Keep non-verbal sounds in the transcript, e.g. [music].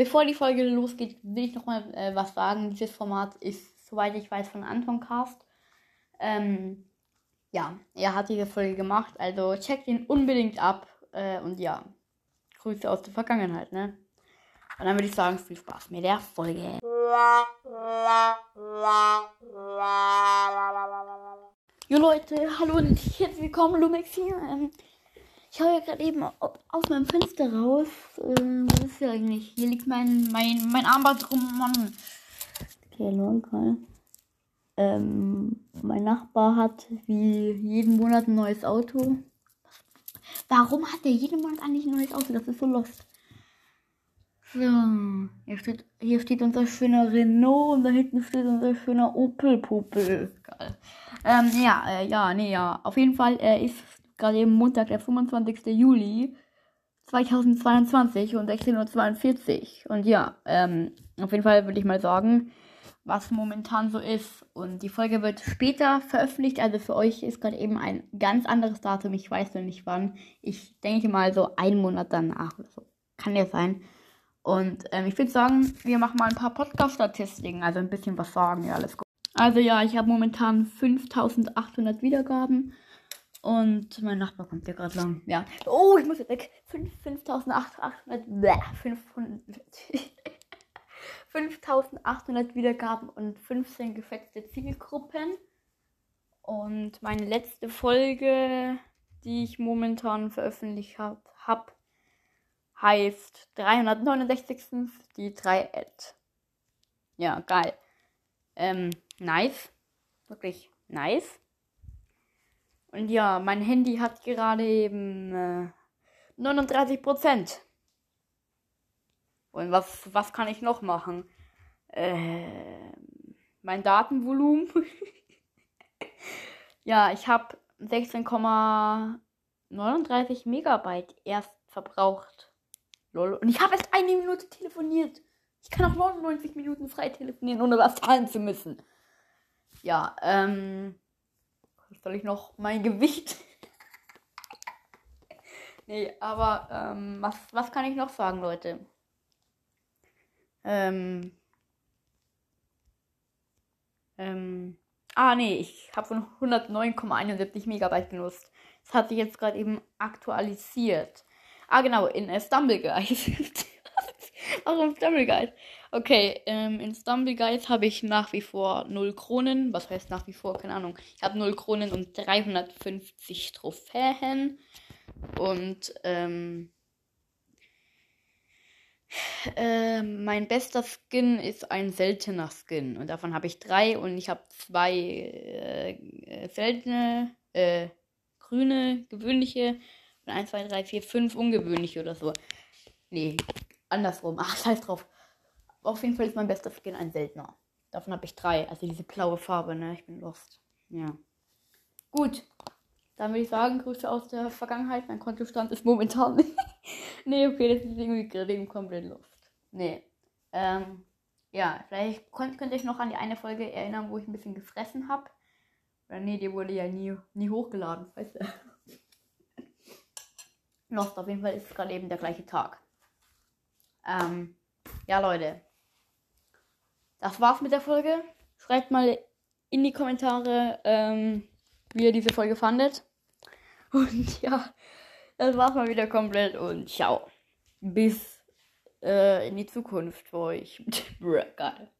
bevor die Folge losgeht, will ich nochmal äh, was sagen. Dieses Format ist, soweit ich weiß, von Anton Cast. Ähm, ja, er hat diese Folge gemacht, also checkt ihn unbedingt ab. Äh, und ja, Grüße aus der Vergangenheit, ne? Und dann würde ich sagen, viel Spaß mit der Folge. Jo Leute, hallo und herzlich willkommen, Lumex hier. Ähm, ich schaue ja gerade eben aus meinem Fenster raus. Ähm, was ist hier eigentlich? Hier liegt mein, mein, mein Armband rum, Mann. Okay, lol, ähm, mein Nachbar hat wie jeden Monat ein neues Auto. Warum hat der jeden Monat eigentlich ein neues Auto? Das ist so lost. So, hier steht, hier steht unser schöner Renault und da hinten steht unser schöner Opel Popel. Geil. Ähm, ja, äh, ja, nee, ja. Auf jeden Fall äh, ist gerade eben Montag, der 25. Juli 2022 und 16.42 Uhr. Und ja, ähm, auf jeden Fall würde ich mal sagen, was momentan so ist. Und die Folge wird später veröffentlicht. Also für euch ist gerade eben ein ganz anderes Datum. Ich weiß noch nicht wann. Ich denke mal so einen Monat danach oder so. Kann ja sein. Und ähm, ich würde sagen, wir machen mal ein paar Podcast-Statistiken. Also ein bisschen was sagen. Ja, alles gut. Also ja, ich habe momentan 5800 Wiedergaben. Und mein Nachbar kommt ja gerade lang. Ja. Oh, ich muss jetzt weg. 5800. 5800 [laughs] Wiedergaben und 15 gefetzte Zielgruppen. Und meine letzte Folge, die ich momentan veröffentlicht habe, hab, heißt 369. Die 3 Ad. Ja, geil. Ähm, nice. Wirklich nice. Und ja, mein Handy hat gerade eben äh, 39 Prozent. Und was, was kann ich noch machen? Äh, mein Datenvolumen. [laughs] ja, ich habe 16,39 Megabyte erst verbraucht. Lol. Und ich habe erst eine Minute telefoniert. Ich kann auch 99 Minuten frei telefonieren, ohne was zahlen zu müssen. Ja, ähm. Soll ich noch mein Gewicht? [laughs] nee, aber ähm, was, was kann ich noch sagen, Leute? Ähm. Ähm. Ah, nee, ich habe von 109,71 Megabyte genutzt. Das hat sich jetzt gerade eben aktualisiert. Ah, genau, in [laughs] äh, Stumbleguide. Warum Stumbleguide? Okay, ähm, in Stumbleguide habe ich nach wie vor 0 Kronen. Was heißt nach wie vor? Keine Ahnung. Ich habe 0 Kronen und 350 Trophäen. Und, ähm, äh, mein bester Skin ist ein seltener Skin. Und davon habe ich drei. Und ich habe zwei äh, seltene, äh, grüne, gewöhnliche. Und 1, 2, 3, 4, 5 ungewöhnliche oder so. Nee, andersrum. Ach, scheiß drauf. Auf jeden Fall ist mein bester Skin ein seltener. Davon habe ich drei. Also diese blaue Farbe, ne? Ich bin lost. Ja. Gut. Dann würde ich sagen, Grüße aus der Vergangenheit. Mein Kontostand ist momentan nicht. [laughs] nee, okay, das ist irgendwie gerade eben komplett lost. Nee. Ähm, ja, vielleicht könnt, könnt ihr euch noch an die eine Folge erinnern, wo ich ein bisschen gefressen habe. Oder nee, die wurde ja nie, nie hochgeladen, weißt du. [laughs] Lost, auf jeden Fall ist es gerade eben der gleiche Tag. Ähm, ja, Leute. Das war's mit der Folge. Schreibt mal in die Kommentare, ähm, wie ihr diese Folge fandet. [laughs] Und ja, das war's mal wieder komplett und ciao. Bis äh, in die Zukunft für euch. [laughs] Geil.